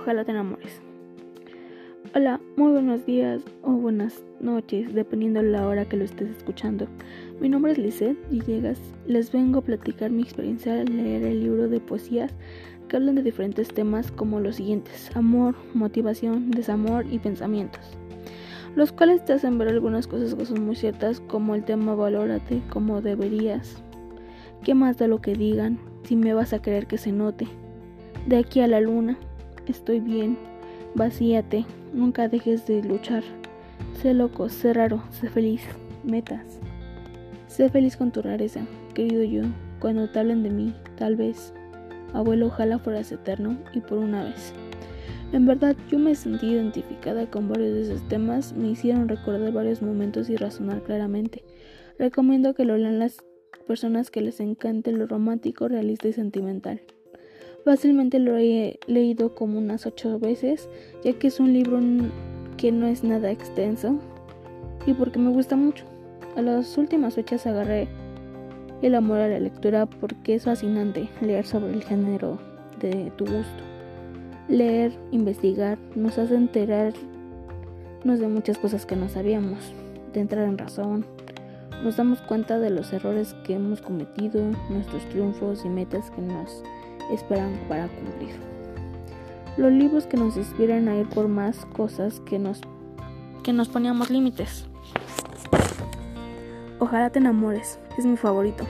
Ojalá te enamores. Hola, muy buenos días o buenas noches, dependiendo de la hora que lo estés escuchando. Mi nombre es Lisette Villegas. Les vengo a platicar mi experiencia al leer el libro de poesías que hablan de diferentes temas como los siguientes: amor, motivación, desamor y pensamientos. Los cuales te hacen ver algunas cosas que son muy ciertas, como el tema valórate como deberías. ¿Qué más da lo que digan? Si me vas a querer que se note. De aquí a la luna, estoy bien, vacíate, nunca dejes de luchar. Sé loco, sé raro, sé feliz, metas. Sé feliz con tu rareza, querido yo, cuando te hablen de mí, tal vez. Abuelo, ojalá fueras eterno y por una vez. En verdad, yo me sentí identificada con varios de esos temas, me hicieron recordar varios momentos y razonar claramente. Recomiendo que lo lean las personas que les encante lo romántico, realista y sentimental. Fácilmente lo he leído como unas ocho veces, ya que es un libro que no es nada extenso y porque me gusta mucho. A las últimas fechas agarré el amor a la lectura porque es fascinante leer sobre el género de tu gusto. Leer, investigar, nos hace enterarnos de muchas cosas que no sabíamos, de entrar en razón. Nos damos cuenta de los errores que hemos cometido, nuestros triunfos y metas que nos esperan para cumplir. Los libros que nos inspiran a ir por más cosas que nos, que nos poníamos límites. Ojalá te enamores, es mi favorito,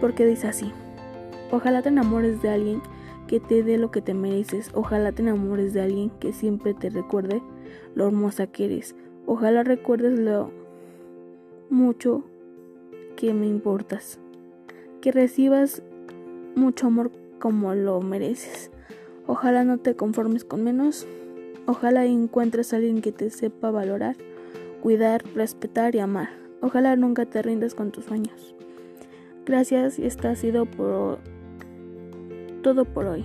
porque dice así. Ojalá te enamores de alguien que te dé lo que te mereces. Ojalá te enamores de alguien que siempre te recuerde lo hermosa que eres. Ojalá recuerdes lo mucho que me importas. Que recibas mucho amor como lo mereces. Ojalá no te conformes con menos. Ojalá encuentres a alguien que te sepa valorar, cuidar, respetar y amar. Ojalá nunca te rindas con tus sueños. Gracias y esto ha sido por todo por hoy.